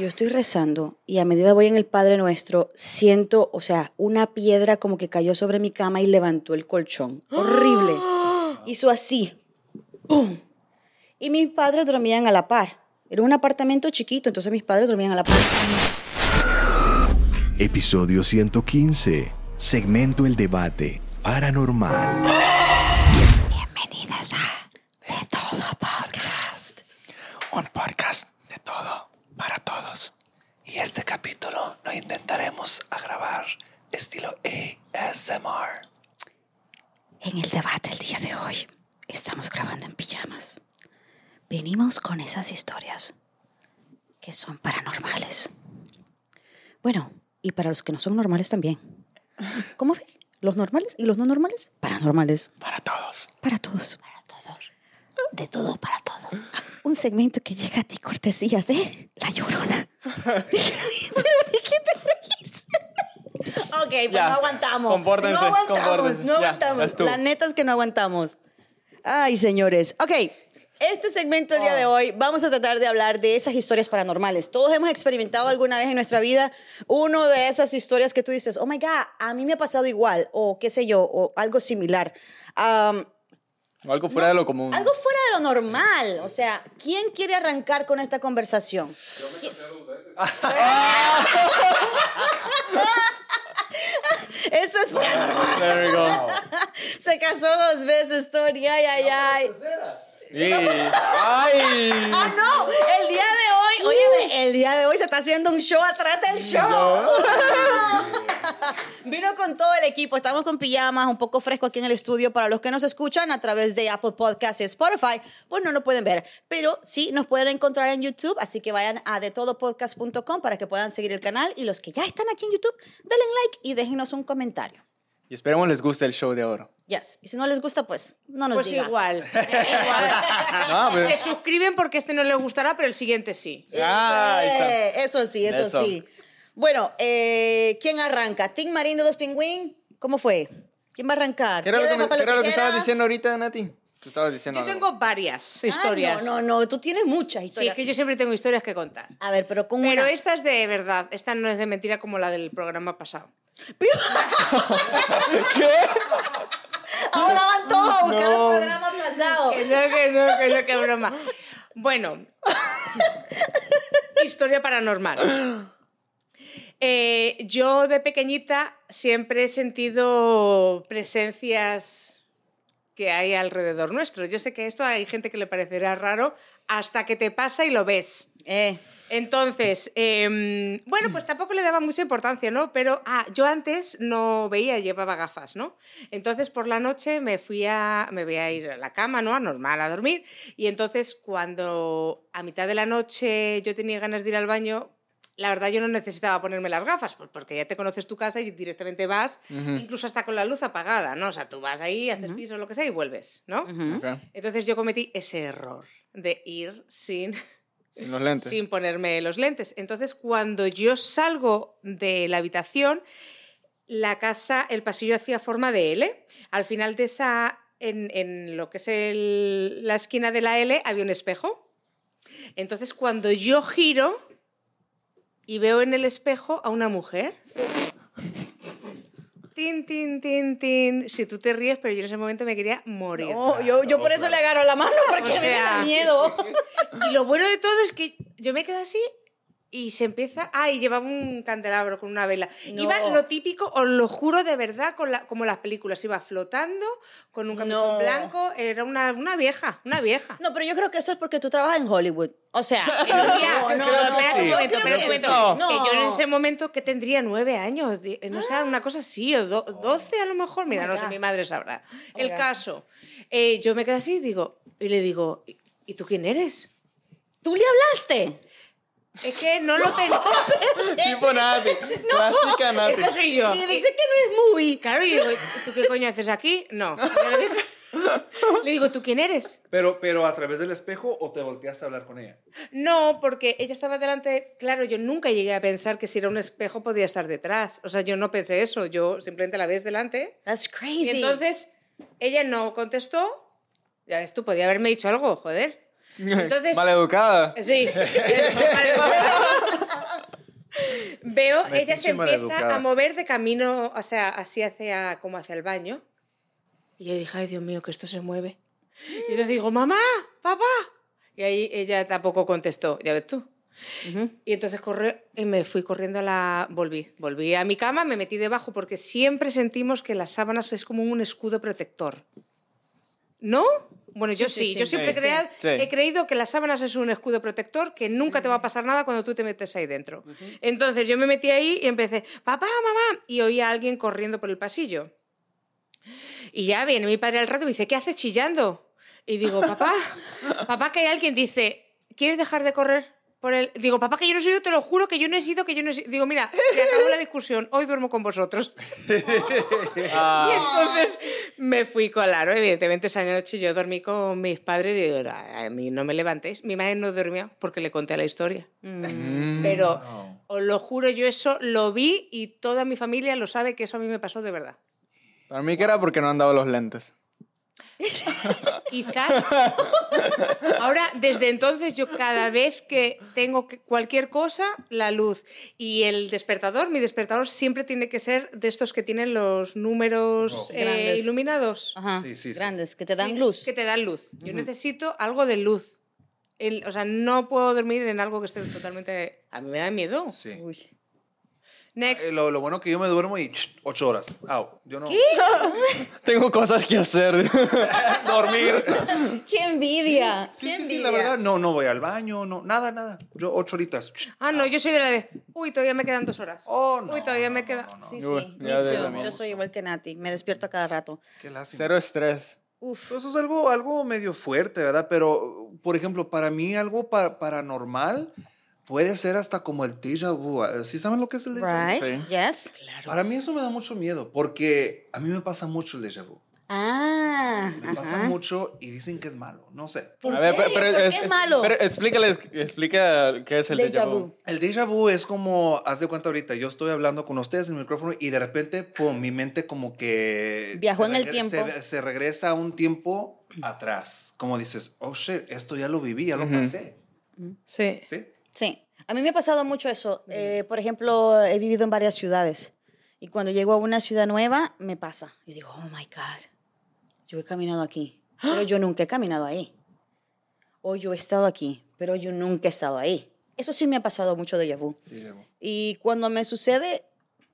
yo estoy rezando y a medida voy en el Padre Nuestro, siento, o sea, una piedra como que cayó sobre mi cama y levantó el colchón. Horrible. Hizo así. ¡Pum! Y mis padres dormían a la par. Era un apartamento chiquito, entonces mis padres dormían a la par. Episodio 115. Segmento El Debate Paranormal. Bienvenidos a De Todo Podcast. un podcast de todo para todos. Y este capítulo lo intentaremos a grabar estilo ASMR. En el debate el día de hoy estamos grabando en pijamas. Venimos con esas historias que son paranormales. Bueno, y para los que no son normales también. ¿Cómo ve? Los normales y los no normales, paranormales. Para todos. Para todos. Para todos. De todo para todos. Un segmento que llega a ti cortesía de La Llorona. ¿Pero de qué te reís? Ok, pues Ya, no aguantamos. compórtense, no aguantamos, no aguantamos. ya. La neta es que no aguantamos. Ay, señores. Ok, este segmento el día Oh. de hoy vamos a tratar de hablar de esas historias paranormales. Todos hemos experimentado alguna vez en nuestra vida uno de esas historias que tú dices, oh my God, a mí me ha pasado igual, o qué sé yo, o algo similar. O algo fuera de lo común. algo fuera de lo normal. O sea, ¿quién quiere arrancar con esta conversación? Eso es paranormal. There we go. Se casó dos veces, Tony. Ay, ay, ay. Y- ¡Ay! Ah, no, el día de hoy, óyeme, el día de hoy se está haciendo un show atrás del show. Vino con todo el equipo, estamos con pijamas, un poco fresco aquí en el estudio. Para los que nos escuchan a través de Apple Podcasts y Spotify, pues no lo pueden ver, pero sí nos pueden encontrar en YouTube, así que vayan a detodopodcast.com para que puedan seguir el canal. Y los que ya están aquí en YouTube, denle like y déjenos un comentario. Y esperemos les guste el show de oro. Yes. Y si no les gusta, pues no nos Pues diga. igual. igual. Ah, pues- Se suscriben porque este no les gustará, pero el siguiente sí. Ah, ahí está. Eh, Eso sí, eso, Eso. sí. Bueno, eh, ¿quién arranca? ¿Team Marín de Dos Pingüín? ¿Cómo fue? ¿Quién va a arrancar? ¿Qué era lo ¿Piedra, que, me- qué era lo que estabas diciendo ahorita, Nati? Tú estabas diciendo Yo algo. tengo varias Ah, historias. no, no, no, tú tienes muchas Sí, historias. es que yo siempre tengo historias que contar. A ver, pero con Pero una... esta es de verdad. Esta no es de mentira como la del programa pasado. Pero- Ahora van todos a buscar No. el programa pasado. Que no, que no, que no, que broma. Bueno, historia paranormal. Eh, yo de pequeñita siempre he sentido presencias que hay alrededor nuestro. Yo sé que esto hay gente que le parecerá raro hasta que te pasa y lo ves. Eh, Entonces, em, bueno, pues tampoco le daba mucha importancia, ¿no? Pero, ah, yo antes no veía, llevaba gafas, ¿no? Entonces, por la noche me fui a, me voy a ir a la cama, ¿no? A normal, a dormir. Y entonces, cuando a mitad de la noche yo tenía ganas de ir al baño, la verdad yo no necesitaba ponerme las gafas, pues porque ya te conoces tu casa y directamente vas, incluso hasta con la luz apagada, ¿no? O sea, tú vas ahí, haces piso, lo que sea, y vuelves, ¿no? Ok. Entonces yo cometí ese error de ir sin Sin los lentes. sin ponerme los lentes. Entonces, cuando yo salgo de la habitación, la casa, el pasillo hacía forma de L. Al final de esa, en, en lo que es el- la esquina de la L, había un espejo. Entonces, cuando yo giro y veo en el espejo a una mujer. Tin, tin, tin, tin. Si tú te ríes, pero yo en ese momento me quería morir. no, yo, yo por eso le agarro la mano, porque O me da miedo. Y lo bueno de todo es que yo me quedo así y se empieza. Ah, y llevaba un candelabro con una vela. No. Iba lo típico, os lo juro de verdad, con la- como las películas. Iba flotando con un camisón No. blanco. Era una, una vieja, una vieja. No, pero yo creo que eso es porque tú trabajas en Hollywood. O sea, no, no, no, no, que yo en ese momento que tendría nueve años, no sé, una cosa así, o do- doce a lo mejor, mira, no sé, mi madre sabrá. Oh El caso, eh, yo me quedo así y digo, y le digo, "¿Y- ¿y tú quién eres? ¿Tú le hablaste? Es que no lo pensé. Tipo Nati. Clásica Nati. Esta soy yo. Y dice que no es movie. Claro, y digo, ¿tú qué coño haces aquí? No. Le digo, ¿tú quién eres? Pero, pero a través del espejo o te volteaste a hablar con ella. No, porque ella estaba delante. Claro, yo nunca llegué a pensar que si era un espejo podía estar detrás. O sea, yo no pensé eso. Yo simplemente la ves delante. That's crazy. Y entonces ella no contestó. Ya ves tú, podía haberme dicho algo, joder. Entonces. Maleducada. Sí. Vale, Veo, Me ella se empieza a mover de camino, o sea, así hacia, como hacia el baño. Y yo dije, ay, Dios mío, que esto se mueve. Y yo digo, mamá, papá. Y ahí ella tampoco contestó, ya ves tú. Y entonces corrí y me fui corriendo a la... Volví. Volví a mi cama, me metí debajo porque siempre sentimos que las sábanas es como un escudo protector. ¿No? Bueno, yo Sí, sí, sí, yo sí. siempre Sí, crea- sí. he creído que las sábanas es un escudo protector, que nunca te va a pasar nada cuando tú te metes ahí dentro. Entonces yo me metí ahí y empecé, papá, mamá, y oí a alguien corriendo por el pasillo. Y ya viene mi padre al rato y me dice, ¿qué haces chillando? Y digo, papá, papá, que hay alguien, dice, ¿quieres dejar de correr? Por el... Digo, papá, que yo no he sido, te lo juro que yo no he sido, que yo no he sido. Digo, mira, se acabó la discusión, hoy duermo con vosotros. Ah, Y entonces me fui con Laro. Evidentemente, esa noche yo dormí con mis padres y digo, "Ay, a mí no me levantéis. Mi madre no durmió porque le conté la historia. mm. Pero os lo juro, yo eso lo vi y toda mi familia lo sabe que eso a mí me pasó de verdad. Para mí que era porque no han dado los lentes. Quizás. Ahora, desde entonces, yo cada vez que tengo cualquier cosa, la luz. Y el despertador, mi despertador siempre tiene que ser de estos que tienen los números eh, Grandes. iluminados. Ajá, Sí, sí, sí. grandes, que te dan Sí, luz. Que te dan luz. Yo necesito algo de luz. El- o sea, no puedo dormir en algo que esté totalmente... A mí me da miedo. Sí. Uy. Next. Eh, Lo, lo bueno que yo me duermo y ch, ocho horas. Au. Yo no. Tengo cosas que hacer. Dormir. ¡Qué envidia! Sí, ¡Qué sí, envidia! sí, la verdad. No, no voy al baño, no, nada, nada. Yo ocho horitas. Ah, no, yo soy de la de... Uy, todavía me quedan dos horas. Oh, no. Uy, todavía me no, queda... no, no. Sí, sí. también. Yo soy igual que Nati. Me despierto a cada rato. Qué lástima. Cero estrés. Uf. Eso es algo, algo medio fuerte, ¿verdad? Pero, por ejemplo, para mí algo pa- paranormal puede ser hasta como el déjà vu. ¿Sí saben lo que es el déjà vu? Right? Sí. Yes. Para mí eso me da mucho miedo porque a mí me pasa mucho el déjà vu. Ah. Me pasa ajá. mucho y dicen que es malo. No sé. ¿En A ver, pero, ¿Por es- qué es malo? pero explícales, explica qué es el déjà, Déjà vu. vu. El déjà vu es como, haz de cuenta ahorita, yo estoy hablando con ustedes en el micrófono y de repente, pum, mi mente como que... Viajó se en el tiempo. Se, se regresa a un tiempo atrás. Como dices, oh shit, esto ya lo viví, ya lo Ujú. pasé. Sí. ¿Sí? Sí. A mí me ha pasado mucho eso. Eh, por ejemplo, he vivido en varias ciudades. Y cuando llego a una ciudad nueva, me pasa. Y digo, oh my God, yo he caminado aquí, pero yo nunca he caminado ahí. O yo he estado aquí, pero yo nunca he estado ahí. Eso sí me ha pasado mucho de vu. Y cuando me sucede,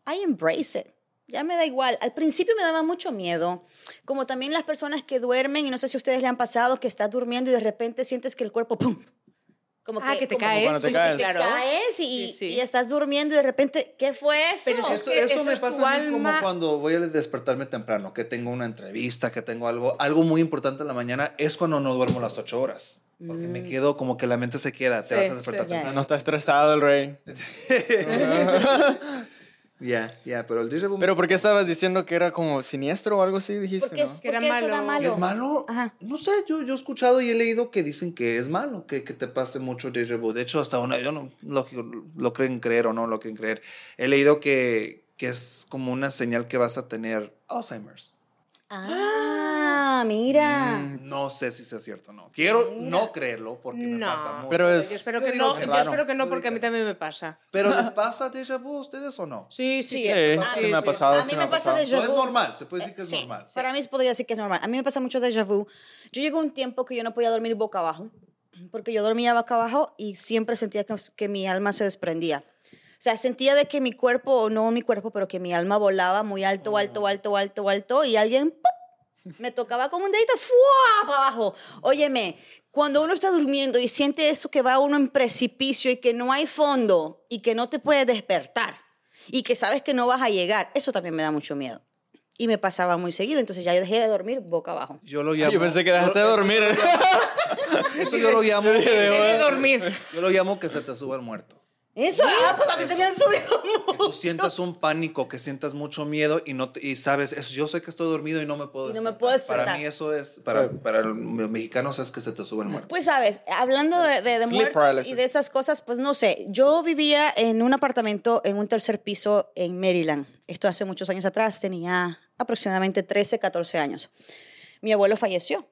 I embrace it. Ya me da igual. Al principio me daba mucho miedo. Como también las personas que duermen, y no sé si a ustedes le han pasado, que estás durmiendo y de repente sientes que el cuerpo, ¡pum! Como Ah, que te como- caes. te sí, te claro. caes y, Sí, sí. y estás durmiendo y de repente, ¿qué fue eso? Pero eso es Eso, que eso eso me es pasa a mí como cuando voy a despertarme temprano, que tengo una entrevista, que tengo algo, algo muy importante en la mañana, es cuando no duermo las ocho horas. Porque me quedo como que la mente se queda, te Sí, vas a despertar temprano. No está estresado el rey. Ya, ya, pero el déjà vu Pero ¿por qué estabas diciendo que era como siniestro o algo así, dijiste, Porque, no? es, Que era malo. malo. ¿Es malo? Ajá. No sé, yo, yo he escuchado y he leído que dicen que es malo, que, que te pase mucho déjà vu. De hecho, hasta una, yo no, lo, lo creen creer o no lo creen creer. He leído que, que es como una señal que vas a tener Alzheimer's. Ah, mira. Mm, No sé si sea cierto o no. Quiero no creerlo porque me No, pasa mucho. Pero es- Yo espero que no, yo espero que no, porque a mí también me pasa. ¿Pero les pasa déjà vu a ustedes o no? Sí, sí, Sí, sí. Sí, sí sí, me ha sí. pasado. A mí me pasa pasado. de No es vu. normal, se puede decir que es Sí, normal. Para mí podría decir que es normal. A mí me pasa mucho déjà vu. Yo llego a un tiempo que yo no podía dormir boca abajo, porque yo dormía boca abajo y siempre sentía que, que mi alma se desprendía. O sea, sentía de que mi cuerpo, o no mi cuerpo, pero que mi alma volaba muy alto, alto, alto, alto, alto, y alguien ¡pum! me tocaba con un dedito ¡fua! para abajo. Óyeme, cuando uno está durmiendo y siente eso que va uno en precipicio y que no hay fondo y que no te puedes despertar y que sabes que no vas a llegar, eso también me da mucho miedo. Y me pasaba muy seguido, entonces ya yo dejé de dormir boca abajo. Yo lo llamo. Yo pensé que dejaste de dormir. Eso yo lo llamo. Dejé de dormir. Yo lo llamo que se te suba el muerto. Eso, ah, pues a mí se me han subido Que tú mucho. sientas un pánico, que sientas mucho miedo y no te- y sabes, es, yo sé que estoy dormido y no me puedo Y no me puedo despertar. Para mí eso es, para, Sí. para los mexicanos es que se te sube el muerto. Pues sabes, hablando de, de- de muertos paralysis. y de esas cosas, pues no sé, yo vivía en un apartamento en un tercer piso en Maryland. Esto hace muchos años atrás, tenía aproximadamente 13, 14 años. Mi abuelo falleció.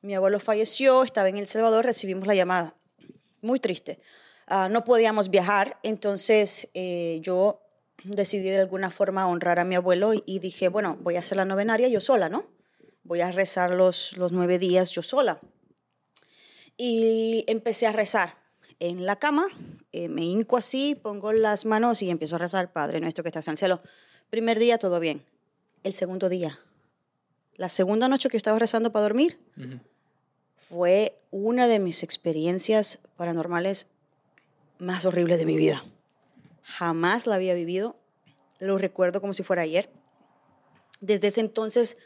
Mi abuelo falleció, estaba en El Salvador, recibimos la llamada. Muy triste. Ah, no podíamos viajar, entonces eh, yo decidí de alguna forma honrar a mi abuelo y, y dije, bueno, voy a hacer la novenaria yo sola, ¿no? Voy a rezar los, los nueve días yo sola. Y empecé a rezar en la cama, eh, me hinco así, pongo las manos y empiezo a rezar, Padre nuestro que estás en el cielo. Primer día, todo bien. El segundo día, la segunda noche que estaba rezando para dormir, fue una de mis experiencias paranormales más horribles de mi vida. Jamás la había vivido, lo recuerdo como si fuera ayer. Desde ese entonces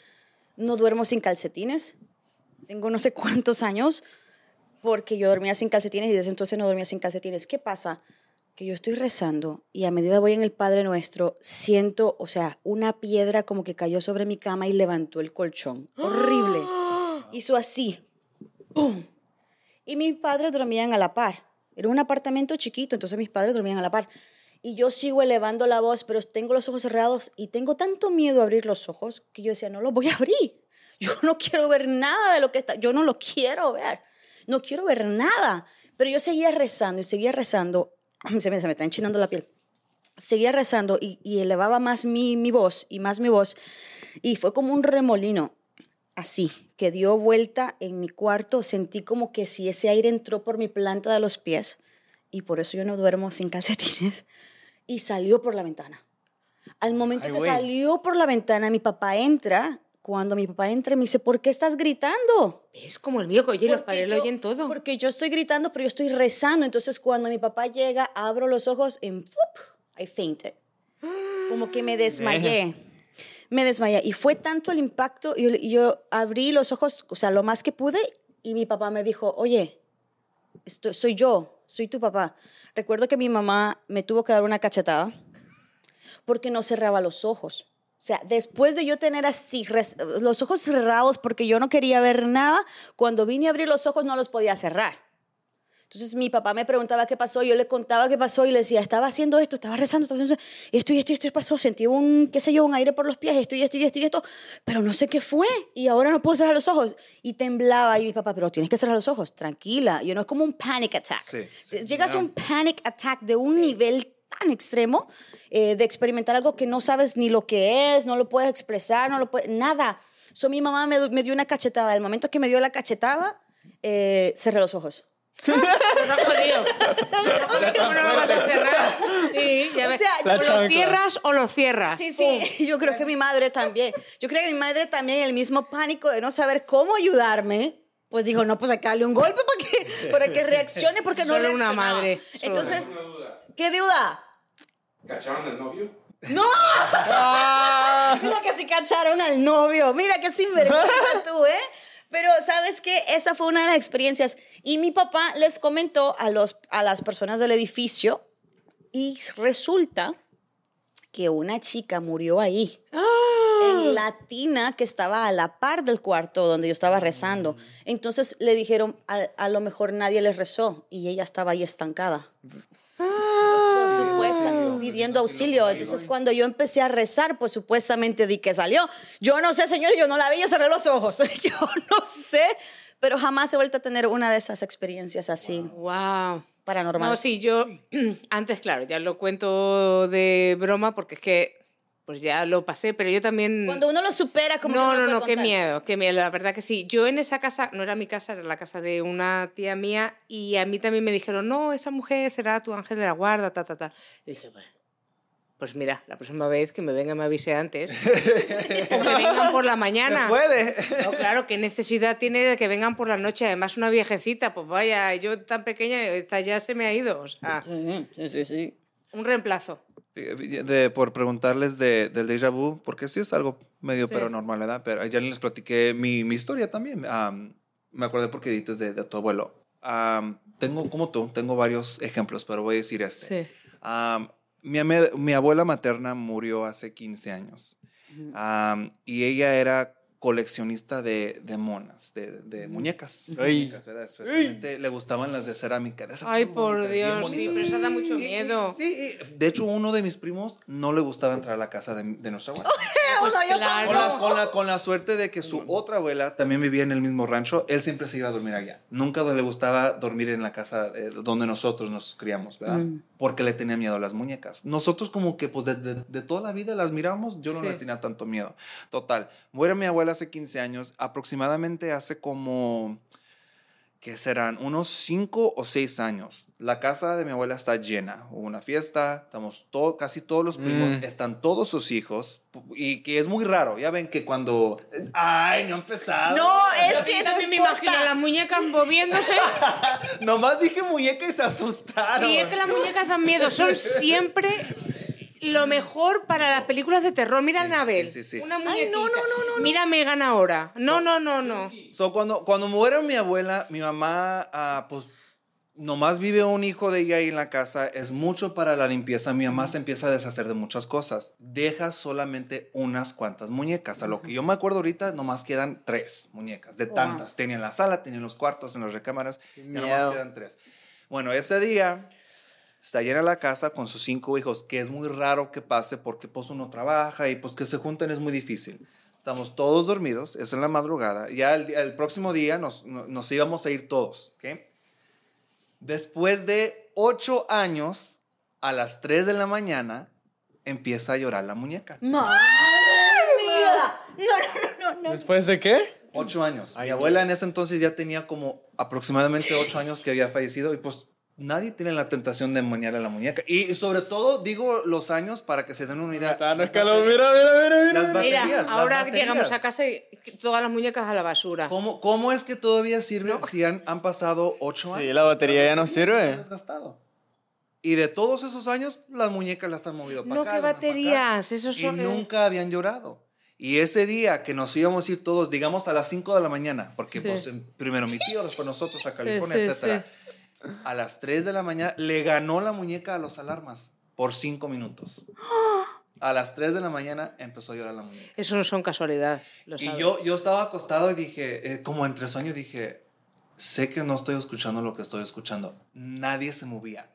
no duermo sin calcetines. Tengo no sé cuántos años porque yo dormía sin calcetines y desde entonces no dormía sin calcetines. ¿Qué pasa? Que yo estoy rezando y a medida voy en el Padre Nuestro, siento, o sea, una piedra como que cayó sobre mi cama y levantó el colchón. Horrible. Hizo así. ¡Pum! Y mis padres dormían a la par. Era un apartamento chiquito, entonces mis padres dormían a la par. Y yo sigo elevando la voz, pero tengo los ojos cerrados y tengo tanto miedo a abrir los ojos que yo decía, no los voy a abrir. Yo no quiero ver nada de lo que está, yo no lo quiero ver. No quiero ver nada. Pero yo seguía rezando y seguía rezando. Se me, se me está enchinando la piel. Seguía rezando y, y elevaba más mi, mi voz y más mi voz. Y fue como un remolino, así, que dio vuelta en mi cuarto. Sentí como que si ese aire entró por mi planta de los pies. Y por eso yo no duermo sin calcetines. Y salió por la ventana. Al momento Ay, que salió por la ventana, mi papá entra. Cuando mi papá entra, me dice, ¿por qué estás gritando? Es como el mío, que oye, los Porque padres lo yo- oyen todo. Porque yo estoy gritando, pero yo estoy rezando. Entonces, cuando mi papá llega, abro los ojos y ¡fup! I fainted. Como que me desmayé. Me desmayé. Y fue tanto el impacto. Y yo, abrí los ojos, o sea, lo más que pude. Y mi papá me dijo, oye, esto, soy yo, soy tu papá. Recuerdo que mi mamá me tuvo que dar una cachetada porque no cerraba los ojos. O sea, después de yo tener así los ojos cerrados porque yo no quería ver nada, cuando vine a abrir los ojos no los podía cerrar. Entonces mi papá me preguntaba qué pasó, yo le contaba qué pasó y le decía, estaba haciendo esto, estaba rezando, estaba haciendo esto y esto y esto pasó, sentí un, qué sé yo, un aire por los pies, esto y esto y esto y esto, pero no sé qué fue y ahora no puedo cerrar los ojos. Y temblaba y mi papá, pero tienes que cerrar los ojos, tranquila, yo no es como un panic attack. Sí, sí, Llegas a un panic attack de un nivel tan extremo eh, de experimentar algo que no sabes ni lo que es, no lo puedes expresar, no lo puedes, nada. So, mi mamá me, me dio una cachetada. El momento que me dio la cachetada, eh, cerré los ojos. Nos jodido. ¿Cómo no lo vas a cerrar? Sí, ya O ves. sea, o lo cierras o lo cierras. Sí, sí, yo creo que mi madre también. Yo creo que mi madre también, el mismo pánico de no saber cómo ayudarme. Pues digo, no, pues hay que darle un golpe para que, para que reaccione, porque no Solo una madre, Entonces, ¿qué duda? ¿Cacharon al novio? ¡No! Mira que sí cacharon al novio. Mira que sinvergüenza tú, ¿eh? Pero sabes qué, esa fue una de las experiencias. Y mi papá les comentó a, los, a las personas del edificio y resulta que una chica murió ahí. En la tina que estaba a la par del cuarto donde yo estaba rezando. Entonces le dijeron, a, a lo mejor nadie le rezó y ella estaba ahí estancada. Pidiendo auxilio. Entonces, cuando yo empecé a rezar, pues supuestamente di que salió. Yo no sé, señor, yo no la vi, yo cerré los ojos. Yo no sé, pero jamás he vuelto a tener una de esas experiencias así Wow. paranormales. No, sí, yo antes, claro, ya lo cuento de broma porque es que pues ya lo pasé, pero yo también... Cuando uno lo supera, como no, que no, lo no, puede qué miedo, qué miedo, la verdad que sí. Yo en esa casa, no era mi casa, era la casa de una tía mía y a mí también me dijeron, no, esa mujer será tu ángel de la guarda, ta, ta, ta. Y dije, bueno, pues mira, la próxima vez que me venga me avise antes. o que vengan por la mañana. Puede. No, claro, ¿qué necesidad tiene de que vengan por la noche? Además, una viejecita, pues vaya, yo tan pequeña, esta ya se me ha ido. O sea, Sí, sí, sí, un reemplazo. De, por preguntarles de, del déjà vu, porque sí es algo medio Sí. paranormal, ¿verdad? Pero ya les platiqué mi, mi historia también. Am, me acordé porque dices de, de tu abuelo. Am, tengo, como tú, tengo varios ejemplos, pero voy a decir este. Sí. Am, mi, mi abuela materna murió hace 15 años Am, y ella era coleccionista de, de monas, de, de muñecas. Ay. Muñecas, ¿verdad? Especialmente le gustaban las de cerámica. de esas Ay, por bonitas, Dios, sí, pero eso da mucho Y- y- miedo. sí, y de hecho, uno de mis primos no le gustaba entrar a la casa de, de nuestra abuela. Pues no, yo claro. Con la, con, la, con la suerte de que su otra abuela también vivía en el mismo rancho, él siempre se iba a dormir allá. Nunca le gustaba dormir en la casa eh, donde nosotros nos criamos, ¿verdad? Mm. Porque le tenía miedo a las muñecas. Nosotros como que pues de, de- de toda la vida las mirábamos, yo no Sí. le tenía tanto miedo. Total, muere mi abuela hace 15 años, aproximadamente hace como... que serán unos 5 o 6 años. La casa de mi abuela está llena. Hubo una fiesta, estamos todo, casi todos los primos, Mm. están todos sus hijos. Y que es muy raro. Ya ven que cuando. ¡Ay, no empezado! No, es Yo que no también me imagino importa. las muñecas moviéndose. Nomás dije muñeca y se asustaron. Sí, es que las muñecas dan miedo. Son siempre lo mejor para las películas de terror. Mira a Anabel. sí, sí, sí. Una Ay, muñequita. no, no, no, no, Mira a Megan ahora. No, no, no, no. So, cuando, cuando muere mi abuela, mi mamá, ah, pues, nomás vive un hijo de ella ahí en la casa. Es mucho para la limpieza. Mi mamá se empieza a deshacer de muchas cosas. Deja solamente unas cuantas muñecas. A lo que yo me acuerdo ahorita, nomás quedan tres muñecas, de tantas. Tenía en la sala, tenía en los cuartos, en las recámaras. Ya nomás miedo. quedan tres. Bueno, ese día está llena la casa con sus cinco hijos, que es muy raro que pase porque pues uno trabaja y pues que se junten es muy difícil. Estamos todos dormidos, es en la madrugada. Ya el, el próximo día nos, no- nos íbamos a ir todos, ¿ok? Después de ocho años, a las tres de la mañana, empieza a llorar la muñeca. ¡Madre mía! No, no, no, no. ¿Después de qué? Ocho años. Mi Ay, abuela en ese entonces ya tenía como aproximadamente ocho años que había fallecido y pues nadie tiene la tentación de moñar a la muñeca. Y sobre todo digo los años para que se den una idea. Está, no escaló. Mira, mira, mira, mira. Las baterías. Mira, las ahora baterías. llegamos a casa y todas las muñecas a la basura. ¿Cómo, ¿Cómo es que todavía sirve si han, han pasado ocho años? Sí, la batería ya no Se han sirve. desgastado. Y de todos esos años, las muñecas las han movido para No, acá. qué las para acá. baterías. Esos Y son. eh, nunca habían llorado. Y ese día que nos íbamos a ir todos, digamos a las 5 de la mañana, porque Sí. pues, primero mi tío, después nosotros a California, sí, etcétera. A las 3 de la mañana le ganó la muñeca a los alarmas por 5 minutos. A las 3 de la mañana empezó a llorar la muñeca. Eso no son casualidad. lo Y yo, yo estaba acostado y dije, eh, como entre sueños, dije, sé que no estoy escuchando lo que estoy escuchando. Nadie se movía.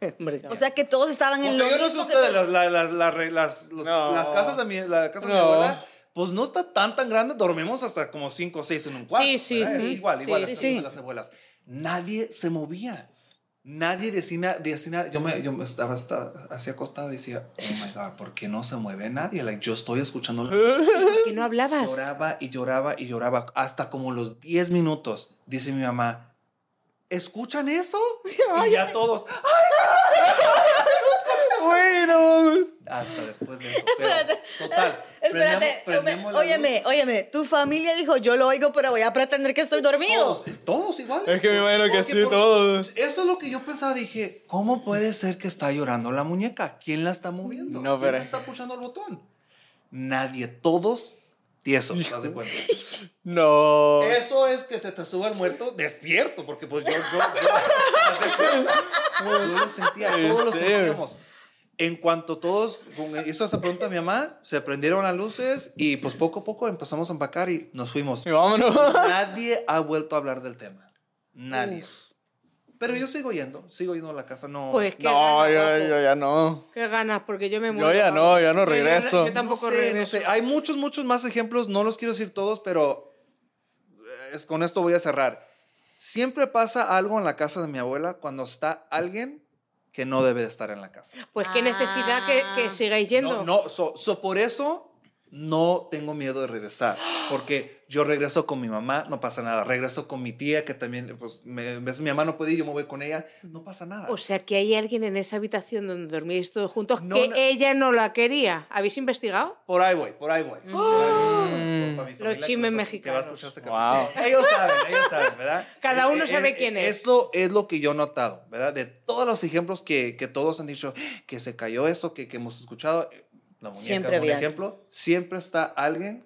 Hombre, O sea que todos estaban en Porque lo yo no sé ustedes, las, las, las, las, re- las- los- No. las casas de mi, la casa de mi No. abuela, pues no está tan tan grande, dormimos hasta como cinco o seis en un cuarto. Sí, sí, ¿verdad? Es sí. Igual, Sí, igual, sí, las sí. de las abuelas. Nadie se movía. Nadie decía, decía nada. Yo me, yo me estaba hasta, así acostado y decía, oh my God, ¿por qué no se mueve nadie? Like, yo estoy escuchando la ¿Por qué no hablabas? Lloraba y lloraba y lloraba hasta como los 10 minutos. Dice mi mamá, ¿escuchan eso? y ya todos, Bueno. hasta después de eso. Espérate. total, Espérate, prendemos- óyeme, luz. óyeme, tu familia dijo, yo lo oigo, pero voy a pretender que estoy dormido. Todos, todos igual. Es que me imagino que sí, todos. Eso es lo que yo pensaba. Dije, ¿cómo puede ser que está llorando la muñeca? ¿Quién la está moviendo? No, ¿Quién pero- la está puchando el botón? Nadie, todos tiesos, ¿te das de cuenta? No. Eso es que se te suba el muerto despierto, porque pues yo, yo, yo, cuenta. yo lo sentía, ¿En todos lo sentíamos. En cuanto todos, con- hizo esa pregunta a mi mamá, se prendieron las luces y pues poco a poco empezamos a empacar y nos fuimos. Y vámonos. Nadie ha vuelto a hablar del tema. Nadie. Pero yo sigo yendo, sigo yendo a la casa, no. Pues qué No, ganas, yo, yo ya no. Qué ganas, porque yo me Yo muero. ya no, ya no Yo- regreso. Yo, No tampoco sé, no regreso. sé. Hay muchos, muchos más ejemplos, no los quiero decir todos, pero es- con esto voy a cerrar. Siempre pasa algo en la casa de mi abuela cuando está alguien que no debe de estar en la casa. Pues qué necesidad que, que sigáis yendo. No, no so, so por eso no tengo miedo de regresar, porque yo regreso con mi mamá, no pasa nada. Regreso con mi tía, que también, pues, me, vez mi mamá no puede ir, yo me voy con ella, no pasa nada. O sea que hay alguien en esa habitación donde dormíais todos juntos No, que no. ella no la quería. ¿Habéis investigado? Por ahí voy, por ahí voy. Para mi Los chismes que va a mexicanos. escuchar este Wow. Ellos saben, ellos saben, ¿verdad? Cada Eh, uno eh, sabe eh, quién es. Esto es lo que yo he notado, ¿verdad? De todos los ejemplos que, que todos han dicho, que se cayó eso, que, que hemos escuchado, la muñeca Siempre es un ejemplo, siempre está alguien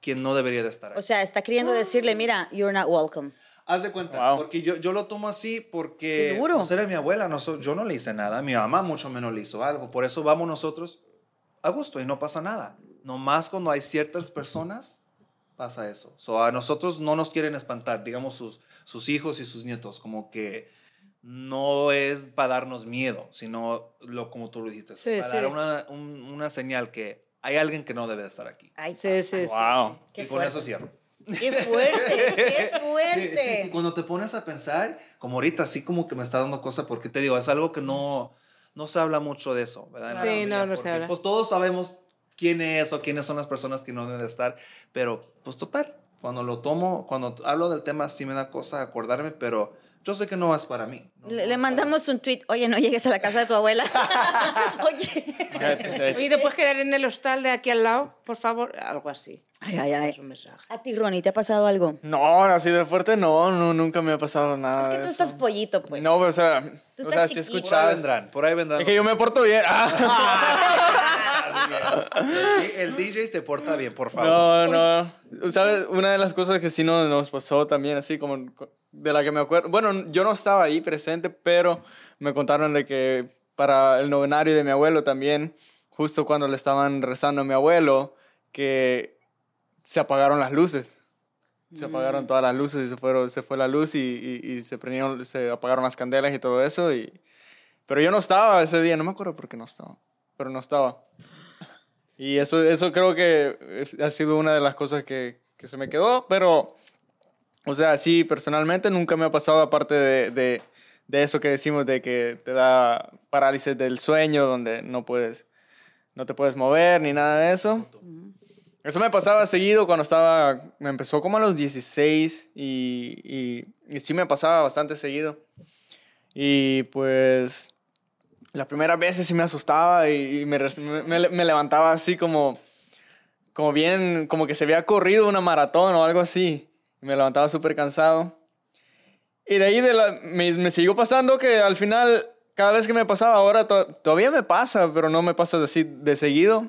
quien no debería de estar ahí. O sea, está queriendo decirle, mira, you're not welcome. Haz de cuenta, Wow. porque yo, yo lo tomo así porque duro. pues, era mi abuela, no yo no le hice nada, mi mamá mucho menos le hizo algo, por eso vamos nosotros a gusto y no pasa nada. Nomás cuando hay ciertas personas pasa eso. So, a nosotros no nos quieren espantar, digamos sus, sus hijos y sus nietos, como que no es para darnos miedo, sino lo como tú lo dijiste, Sí, para sí. dar una, un- una señal que hay alguien que no debe de estar aquí. Ay, Sí, sí, sí. Wow. Qué y con fuerte. eso cierro. Qué fuerte, qué Sí, fuerte. sí, sí, Cuando te pones a pensar, como ahorita, así como que me está dando cosa, porque te digo, es algo que no, no se habla mucho de eso, ¿verdad? Sí, familia, no, no se habla. Pues todos sabemos quién es o quiénes son las personas que no deben de estar, pero pues total, cuando lo tomo, cuando hablo del tema, sí me da cosa acordarme, pero yo sé que no es para mí. ¿no? Le, No le mandamos un tweet. Oye, no llegues a la casa de tu abuela. Oye. Oye, ¿te puedes quedar en el hostal de aquí al lado? Por favor, algo así. Ay, ay, ay. Es un mensaje. A ti, Ronnie, ¿te ha pasado algo? No, así de fuerte no, no, nunca me ha pasado nada. es que tú eso. estás pollito, pues. No, o sea, Tú o estás sea, chiquito. Por ahí escuchado. vendrán, por ahí vendrán. Es que yo me porto bien. Ah. El DJ se porta bien, por favor. No, no. ¿Sabes? Una de las cosas que sí no- nos pasó también, así como de la que me acuerdo. Bueno, yo no estaba ahí presente, pero me contaron de que para el novenario de mi abuelo también, justo cuando le estaban rezando a mi abuelo, que se apagaron las luces. Se apagaron todas las luces y se, fueron, se fue la luz y, y- y se prendieron, se apagaron las candelas y todo eso. Y, pero yo no estaba ese día, no me acuerdo por qué no estaba, pero no estaba. Y eso, eso creo que ha sido una de las cosas que, que se me quedó, pero, o sea, sí, personalmente nunca me ha pasado aparte de, de, de eso que decimos de que te da parálisis del sueño, donde no puedes, no te puedes mover ni nada de eso. Eso me pasaba seguido cuando estaba, me empezó como a los 16 y, y, y sí me pasaba bastante seguido. Y pues las primeras veces sí me asustaba y, y me, res- me, me- me levantaba así como, como bien, como que se había corrido una maratón o algo así. Y me levantaba súper cansado. Y de ahí de la- me, me siguió pasando que al final, cada vez que me pasaba, ahora to- todavía me pasa, pero no me pasa así de seguido.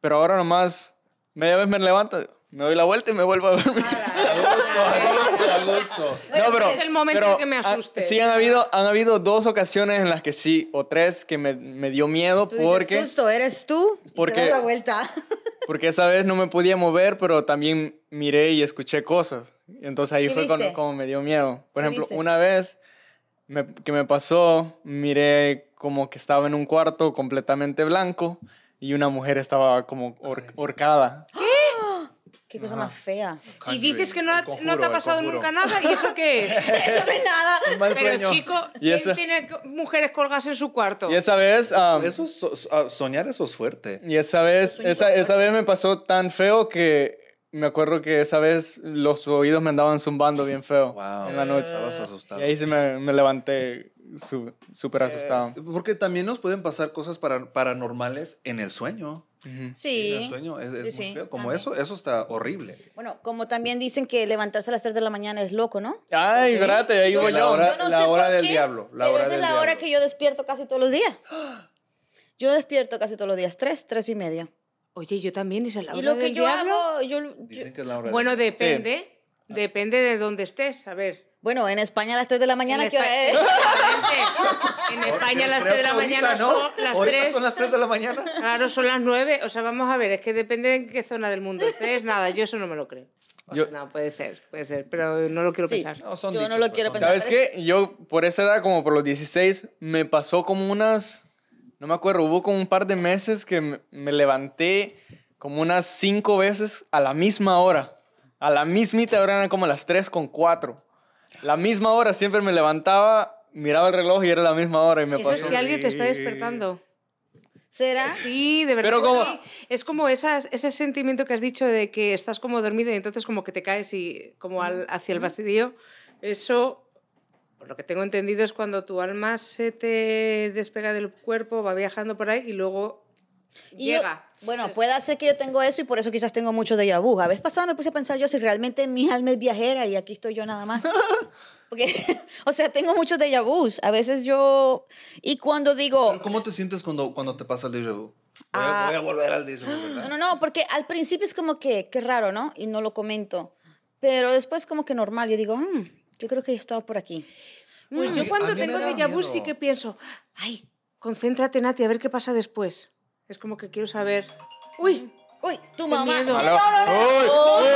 Pero ahora nomás, media vez me levanto, me doy la vuelta y me vuelvo a dormir. A gusto. No, pero, es el momento pero, que me ah, asuste. sí, han habido, han habido dos ocasiones en las que sí, o tres, que me, me dio miedo Tú dices, porque, susto, eres tú. Y porque- te das la vuelta. porque esa vez no me podía mover, pero también miré y escuché cosas. Y Entonces ahí ¿Qué fue cuando, viste? como me dio miedo. Por ¿Qué ejemplo, viste? una vez me- que me pasó, miré como que estaba en un cuarto completamente blanco y una mujer estaba como hor- horcada. Qué cosa más fea. Y dices que no, conjuro, no te ha pasado nunca nada. ¿Y eso qué es? Eso no es nada. Pero sueño. chico, ¿quién esa- tiene mujeres colgadas en su cuarto? Y esa vez... um, Eso es so- so- ah, soñar eso es fuerte. Y esa vez, esa, esa vez me pasó tan feo que me acuerdo que esa vez los oídos me andaban zumbando bien feo Wow. en la noche. Estabas asustado. Y ahí sí me, me levanté su- súper asustado. Porque también nos pueden pasar cosas para- paranormales en el sueño. Sí. En el sueño es, es Sí, muy sí, feo. Como también. eso, eso está horrible. Bueno, como también dicen que levantarse a las 3 de la mañana es loco, ¿no? Ay, espérate, ahí voy La yo. hora- Yo no la sé hora por del qué, diablo, la hora esa es del la hora diablo. que yo despierto casi todos los días. Yo despierto casi todos los días, 3, 3 y media. Oye, yo también, ¿es la Y hora lo que del yo diablo? hago, yo, yo- Dicen que es la hora del Bueno, diablo. depende. Depende de dónde estés. A ver. Bueno, en España a las 3 de la mañana, En ¿qué hora es? Exactamente. En España a las Creo 3 de la mañana ¿no? son las Ahorita 3. son las 3 de la mañana. Claro, son las 9. O sea, vamos a ver, es que depende en qué zona del mundo estés. Nada, yo eso no me lo creo. O Yo- sea, no, puede ser, puede ser, pero no lo quiero Sí. pensar. No, son Yo no dichos, lo pues, quiero son pensar. ¿Sabes qué? Yo por esa edad, como por los 16, me pasó como unas, no me acuerdo, hubo como un par de meses que me, me levanté como unas cinco veces a la misma hora. A la mismita hora eran como las 3 con 4. La misma hora siempre me levantaba, miraba el reloj y era la misma hora y me Eso pasó. es que alguien te está despertando. ¿Será? Sí, de verdad. Pero como-. Es como esas, ese sentimiento que has dicho de que estás como dormido y entonces como que te caes y como al- hacia el vacío. Eso, por lo que tengo entendido, es cuando tu alma se te despega del cuerpo, va viajando por ahí y luego Y yo- llega. bueno, puede ser que yo tengo eso y por eso quizás tengo mucho de vu. A vez pasada me puse a pensar yo si realmente mi alma es viajera y aquí estoy yo nada más. Porque, o sea, tengo muchos déjà vus. A veces yo... Y cuando digo... Pero ¿Cómo te sientes cuando, cuando te pasa el déjà vu? Voy, Ah. a, voy a volver al déjà vu, ¿verdad? No, no, no, porque al principio es como que, qué raro, ¿no? Y no lo comento. Pero después como que normal. Yo digo, "Mm, yo creo que he estado por aquí. Pues yo Mm, cuando mí me tengo déjà vu sí que pienso, ay, concéntrate, Nati, a ver qué pasa después. Es como que quiero saber. Uy, Uy, tu mamá. miedo. No, Aló. no, no, Uy.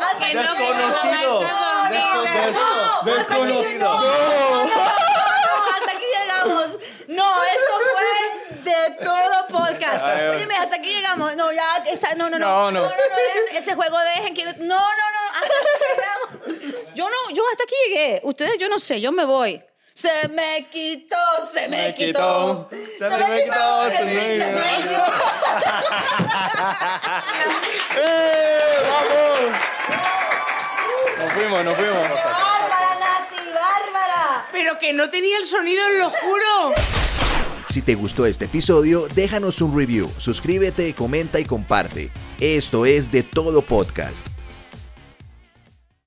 Hasta aquí Desconocido. Desconocido. hasta aquí llegamos. No, esto fue de todo podcast. llegamos. No, ya, esa, no, no, No, no. no. ese juego dejen. Quiero, no, no, no. Hasta aquí llegamos. Yo no, yo hasta aquí llegué. Ustedes, yo no sé, yo me voy. Se me quitó, se me, Me quitó. quitó, Se, me, quitó, se el me pinche quitó. sueño. ¡Eh! ¡Vamos! Nos fuimos, nos fuimos. Bárbara, Nati, bárbara. Pero que no tenía el sonido, lo juro. Si te gustó este episodio, déjanos un review, suscríbete, comenta y comparte. Esto es de todo podcast.